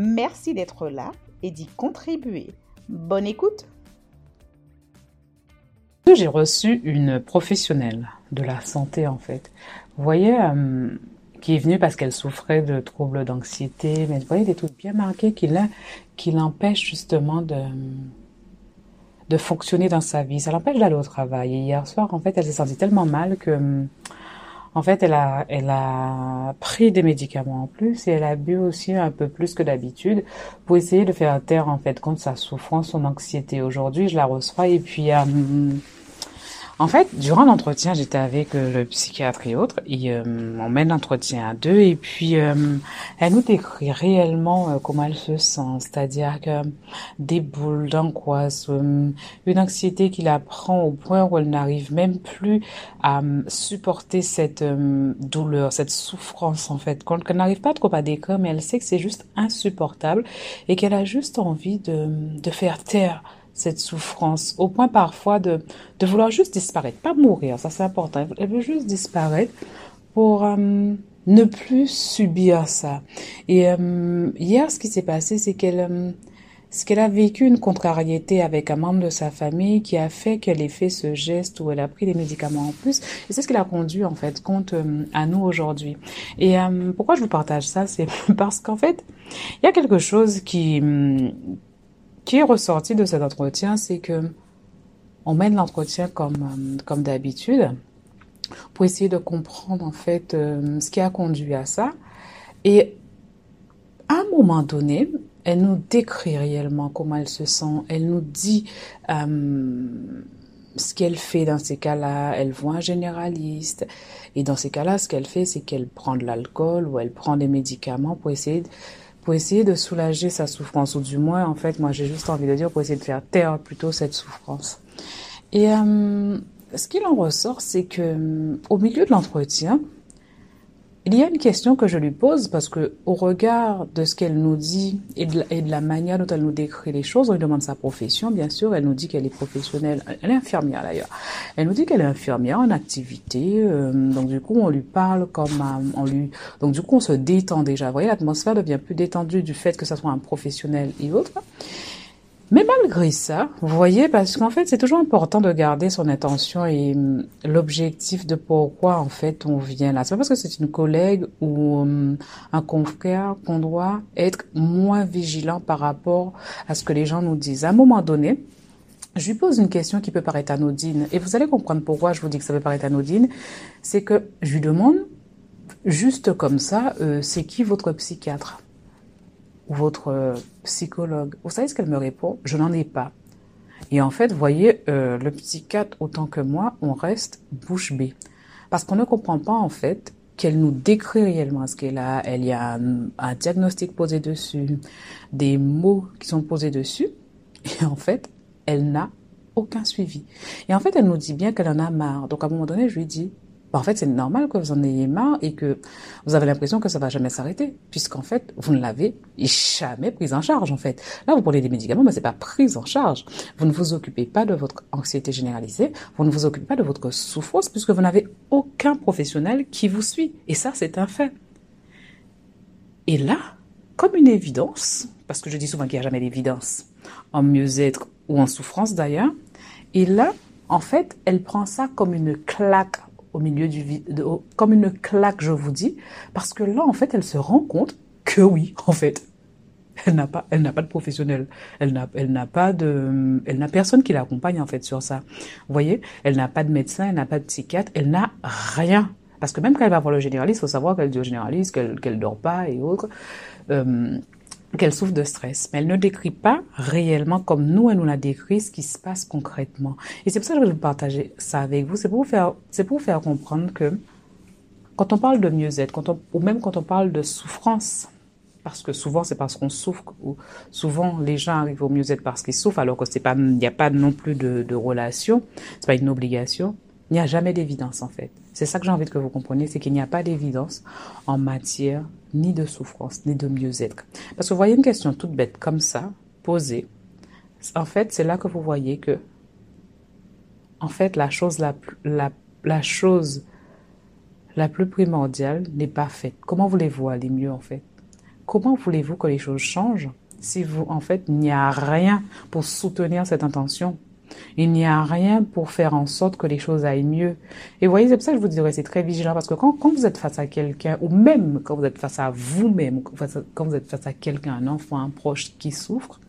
Merci d'être là et d'y contribuer. Bonne écoute J'ai reçu une professionnelle de la santé en fait. Vous voyez, euh, qui est venue parce qu'elle souffrait de troubles d'anxiété, mais vous voyez des trucs bien marqués qui, l'empêchent justement de, de fonctionner dans sa vie. Ça l'empêche d'aller au travail. Et hier soir, en fait, elle s'est sentie tellement mal que, en fait, elle a, elle a pris des médicaments en plus et elle a bu aussi un peu plus que d'habitude pour essayer de faire taire, en fait, contre sa souffrance, son anxiété. Aujourd'hui, je la reçois et puis, euh, en fait, durant l'entretien, j'étais avec euh, le psychiatre et autres, et euh, on mène l'entretien à deux, et puis euh, elle nous décrit réellement comment elle se sent, c'est-à-dire que des boules d'angoisse, une anxiété qui la prend au point où elle n'arrive même plus à supporter cette douleur, cette souffrance en fait, qu'elle n'arrive pas trop à décrire, mais elle sait que c'est juste insupportable et qu'elle a juste envie de, de faire taire cette souffrance, au point parfois de, de vouloir juste disparaître, pas mourir, ça c'est important, elle veut juste disparaître pour euh, ne plus subir ça. Et euh, hier, ce qui s'est passé, c'est qu'elle euh, ce qu'elle a vécu une contrariété avec un membre de sa famille qui a fait qu'elle ait fait ce geste où elle a pris des médicaments en plus. Et c'est ce qui l'a conduit, en fait, compte à nous aujourd'hui. Et pourquoi je vous partage ça? C'est parce qu'en fait, il y a quelque chose qui, qui est ressorti de cet entretien, c'est que on mène l'entretien comme, euh, comme d'habitude pour essayer de comprendre en fait euh, ce qui a conduit à ça. Et à un moment donné, elle nous décrit réellement comment elle se sent. Elle nous dit euh, ce qu'elle fait dans ces cas-là. Elle voit un généraliste. Et dans ces cas-là, ce qu'elle fait, c'est qu'elle prend de l'alcool ou elle prend des médicaments pour essayer de essayer de soulager sa souffrance, ou du moins, en fait, moi j'ai juste envie de dire pour essayer de faire taire plutôt cette souffrance. Et euh, ce qu'il en ressort, c'est que au milieu de l'entretien, il y a une question que je lui pose parce que au regard de ce qu'elle nous dit et de, la, manière dont elle nous décrit les choses, on lui demande sa profession, bien sûr. Elle nous dit qu'elle est professionnelle, elle est infirmière d'ailleurs. Elle nous dit qu'elle est infirmière en activité, euh, donc du coup on lui parle comme on lui, donc du coup on se détend déjà. Vous voyez, l'atmosphère devient plus détendue du fait que ça soit un professionnel et autre. Mais malgré ça, vous voyez, parce qu'en fait, c'est toujours important de garder son intention et hum, l'objectif de pourquoi, en fait, on vient là. C'est pas parce que c'est une collègue ou hum, un confrère qu'on doit être moins vigilant par rapport à ce que les gens nous disent. À un moment donné, je lui pose une question qui peut paraître anodine. Et vous allez comprendre pourquoi je vous dis que ça peut paraître anodine. C'est que je lui demande, juste comme ça, euh, c'est qui votre psychiatre? Votre euh, psychologue. Vous savez ce qu'elle me répond? Je n'en ai pas. Et en fait, voyez, euh, le psychiatre autant que moi, on reste bouche bée. Parce qu'on ne comprend pas en fait qu'elle nous décrit réellement ce qu'elle a. Elle y a un, diagnostic posé dessus, des mots qui sont posés dessus. Et en fait, elle n'a aucun suivi. Et en fait, elle nous dit bien qu'elle en a marre. Donc à un moment donné, je lui dis, bah, en fait, c'est normal que vous en ayez marre et que vous avez l'impression que ça va jamais s'arrêter, puisqu'en fait, vous ne l'avez jamais prise en charge, en fait. Là, vous prenez des médicaments, mais c'est pas prise en charge. Vous ne vous occupez pas de votre anxiété généralisée, vous ne vous occupez pas de votre souffrance, puisque vous n'avez aucun professionnel qui vous suit. Et ça, c'est un fait. Et là, comme une évidence, parce que je dis souvent qu'il n'y a jamais d'évidence en mieux-être ou en souffrance d'ailleurs, et là, en fait, elle prend ça comme une claque au milieu du vide, comme une claque, je vous dis, parce que là, en fait, elle se rend compte que oui, en fait, Elle n'a pas, elle n'a pas de professionnel. Elle n'a, elle n'a pas de, elle n'a personne qui l'accompagne en fait sur ça. Vous voyez, elle n'a pas de médecin, elle n'a pas de psychiatre, elle n'a rien. Parce que même quand elle va voir le généraliste, il faut savoir qu'elle dit au généraliste qu'elle, qu'elle dort pas et autres. Euh, qu'elle souffre de stress, mais elle ne décrit pas réellement comme nous, elle nous la décrit ce qui se passe concrètement. Et c'est pour ça que je veux partager ça avec vous. C'est pour vous faire, c'est pour vous faire comprendre que quand on parle de mieux-être, quand on, ou même quand on parle de souffrance, parce que souvent c'est parce qu'on souffre, ou souvent les gens arrivent au mieux-être parce qu'ils souffrent, alors que c'est pas, il n'y a pas non plus de, de relation, c'est pas une obligation. Il n'y a jamais d'évidence en fait. C'est ça que j'ai envie que vous compreniez, c'est qu'il n'y a pas d'évidence en matière ni de souffrance, ni de mieux-être. Parce que vous voyez une question toute bête comme ça, posée, en fait c'est là que vous voyez que, en fait la chose la, la, la chose la plus primordiale n'est pas faite. Comment voulez-vous aller mieux en fait? Comment voulez-vous que les choses changent si vous, en fait, il n'y a rien pour soutenir cette intention? Il n'y a rien pour faire en sorte que les choses aillent mieux. Et vous voyez, c'est pour ça que je vous dirais, c'est très vigilant parce que quand, quand vous êtes face à quelqu'un, ou même quand vous êtes face à vous-même, quand vous êtes face à quelqu'un, un enfant, un proche qui souffre,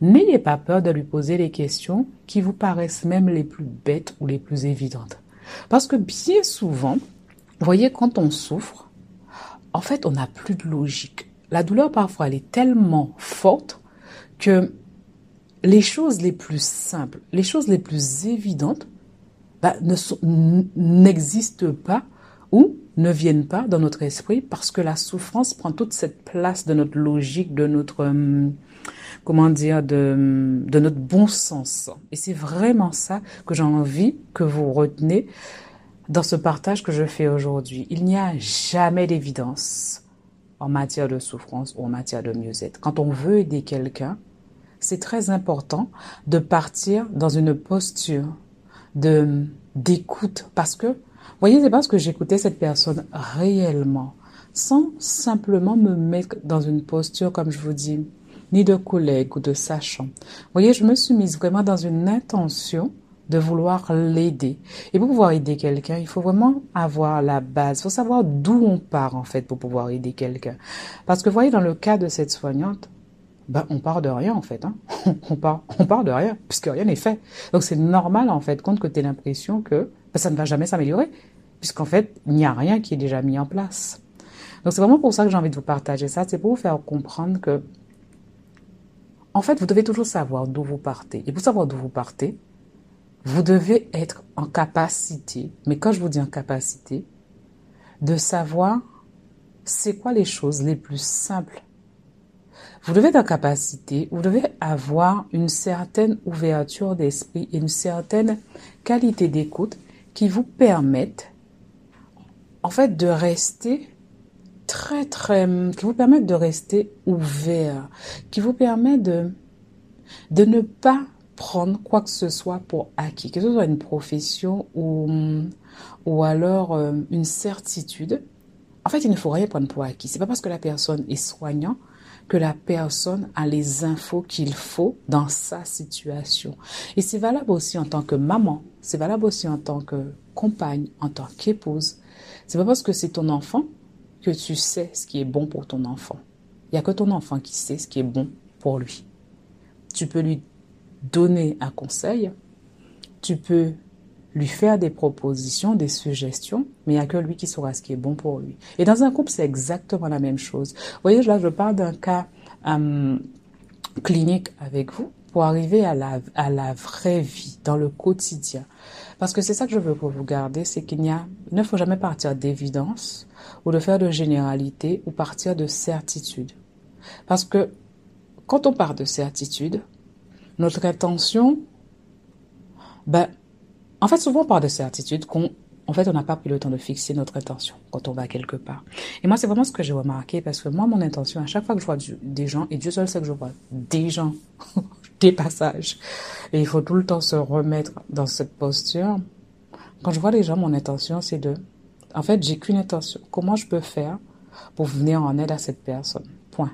n'ayez pas peur de lui poser les questions qui vous paraissent même les plus bêtes ou les plus évidentes. Parce que bien souvent, vous voyez, quand on souffre, en fait, on n'a plus de logique. La douleur, parfois, elle est tellement forte que les choses les plus simples, les choses les plus évidentes, bah, n'existent pas ou ne viennent pas dans notre esprit parce que la souffrance prend toute cette place de notre logique, de notre, hum, comment dire, de, de notre bon sens. Et c'est vraiment ça que j'ai envie que vous retenez dans ce partage que je fais aujourd'hui. Il n'y a jamais d'évidence en matière de souffrance ou en matière de mieux-être. Quand on veut aider quelqu'un, c'est très important de partir dans une posture de d'écoute parce que voyez c'est parce que j'écoutais cette personne réellement sans simplement me mettre dans une posture comme je vous dis ni de collègue ou de sachant. Voyez, je me suis mise vraiment dans une intention de vouloir l'aider. Et pour pouvoir aider quelqu'un, il faut vraiment avoir la base. Il faut savoir d'où on part, en fait, pour pouvoir aider quelqu'un. Parce que, voyez, dans le cas de cette soignante, ben, on part de rien en fait. Hein. on, part, on part de rien, puisque rien n'est fait. Donc c'est normal en fait, compte que tu aies l'impression que ben, ça ne va jamais s'améliorer, puisqu'en fait, il n'y a rien qui est déjà mis en place. Donc c'est vraiment pour ça que j'ai envie de vous partager ça, c'est pour vous faire comprendre que, en fait, vous devez toujours savoir d'où vous partez. Et pour savoir d'où vous partez, vous devez être en capacité, mais quand je vous dis en capacité, de savoir c'est quoi les choses les plus simples vous devez être en capacité, vous devez avoir une certaine ouverture d'esprit et une certaine qualité d'écoute qui vous permettent, en fait, de rester très, très, qui vous permettent de rester ouvert, qui vous permet de, de ne pas prendre quoi que ce soit pour acquis, que ce soit une profession ou, ou alors euh, une certitude. En fait, il ne faut rien prendre pour acquis. C'est pas parce que la personne est soignant que la personne a les infos qu'il faut dans sa situation. Et c'est valable aussi en tant que maman, c'est valable aussi en tant que compagne, en tant qu'épouse. C'est pas parce que c'est ton enfant que tu sais ce qui est bon pour ton enfant. Il y a que ton enfant qui sait ce qui est bon pour lui. Tu peux lui donner un conseil, tu peux lui faire des propositions, des suggestions, mais il n'y a que lui qui saura ce qui est bon pour lui. Et dans un couple, c'est exactement la même chose. Vous voyez, là, je parle d'un cas euh, clinique avec vous pour arriver à la, à la vraie vie, dans le quotidien. Parce que c'est ça que je veux que vous garder, c'est qu'il n'y a, ne faut jamais partir d'évidence ou de faire de généralité ou partir de certitude. Parce que quand on part de certitude, notre intention, ben, en fait, souvent on parle de certitude qu'on en fait, on n'a pas pris le temps de fixer notre intention quand on va quelque part. Et moi, c'est vraiment ce que j'ai remarqué parce que moi, mon intention, à chaque fois que je vois des gens, et Dieu seul sait que je vois des gens, des passages, et il faut tout le temps se remettre dans cette posture. Quand je vois les gens, mon intention, c'est de, en fait, j'ai qu'une intention. Comment je peux faire pour venir en aide à cette personne? Point.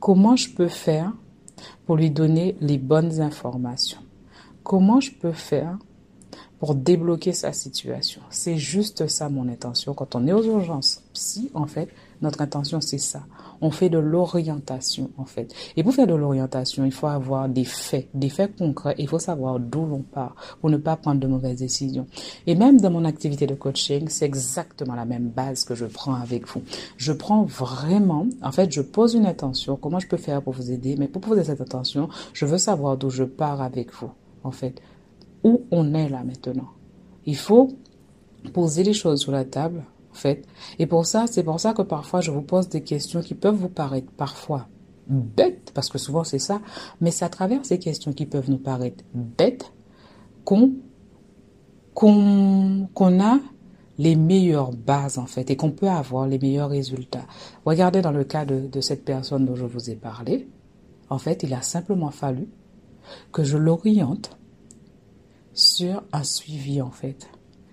Comment je peux faire pour lui donner les bonnes informations? Comment je peux faire pour débloquer sa situation. C'est juste ça mon intention. Quand on est aux urgences psy, en fait, notre intention c'est ça. On fait de l'orientation, en fait. Et pour faire de l'orientation, il faut avoir des faits, des faits concrets. Il faut savoir d'où l'on part pour ne pas prendre de mauvaises décisions. Et même dans mon activité de coaching, c'est exactement la même base que je prends avec vous. Je prends vraiment, en fait, je pose une intention. Comment je peux faire pour vous aider? Mais pour poser cette intention, je veux savoir d'où je pars avec vous, en fait. Où on est là maintenant. Il faut poser les choses sur la table, en fait. Et pour ça, c'est pour ça que parfois je vous pose des questions qui peuvent vous paraître parfois bêtes, parce que souvent c'est ça, mais c'est à travers ces questions qui peuvent nous paraître bêtes qu'on a les meilleures bases en fait et qu'on peut avoir les meilleurs résultats. Regardez dans le cas de cette personne dont je vous ai parlé, en fait, il a simplement fallu que je l'oriente sur un suivi en fait.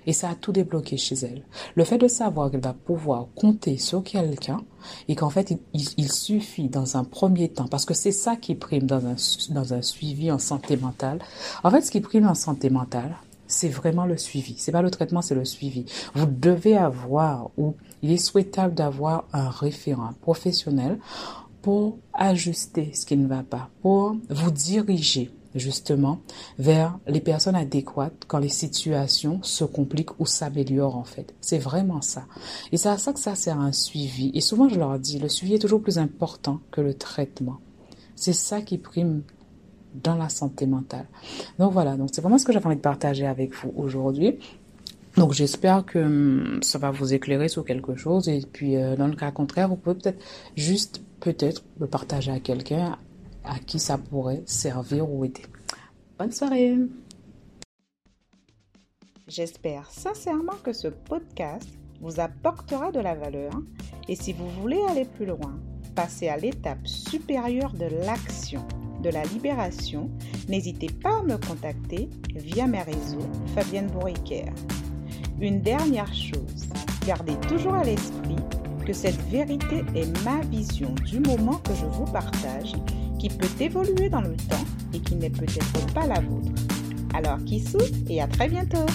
Et ça a tout débloqué chez elle. Le fait de savoir qu'elle va pouvoir compter sur quelqu'un et qu'en fait, il, suffit dans un premier temps, parce que c'est ça qui prime dans un, dans un suivi en santé mentale. En fait, ce qui prime en santé mentale, c'est vraiment le suivi. C'est pas le traitement, c'est le suivi. Vous devez avoir, ou il est souhaitable d'avoir un référent professionnel pour ajuster ce qui ne va pas, pour vous diriger justement vers les personnes adéquates quand les situations se compliquent ou s'améliorent en fait. C'est vraiment ça. Et c'est à ça que ça sert un suivi. Et souvent je leur dis, le suivi est toujours plus important que le traitement. C'est ça qui prime dans la santé mentale. Donc voilà, donc c'est vraiment ce que j'avais envie de partager avec vous aujourd'hui. Donc j'espère que hum, ça va vous éclairer sur quelque chose et puis euh, dans le cas contraire, vous pouvez peut-être juste peut-être le partager à quelqu'un à qui ça pourrait servir ou aider. Bonne soirée J'espère sincèrement que ce podcast vous apportera de la valeur et si vous voulez aller plus loin, passer à l'étape supérieure de l'action, de la libération, n'hésitez pas à me contacter via mes réseaux Fabienne Bourriquer. Une dernière chose, gardez toujours à l'esprit que cette vérité est ma vision du moment que je vous partage qui peut évoluer dans le temps et qui n'est peut-être pas la vôtre. Alors, qui et à très bientôt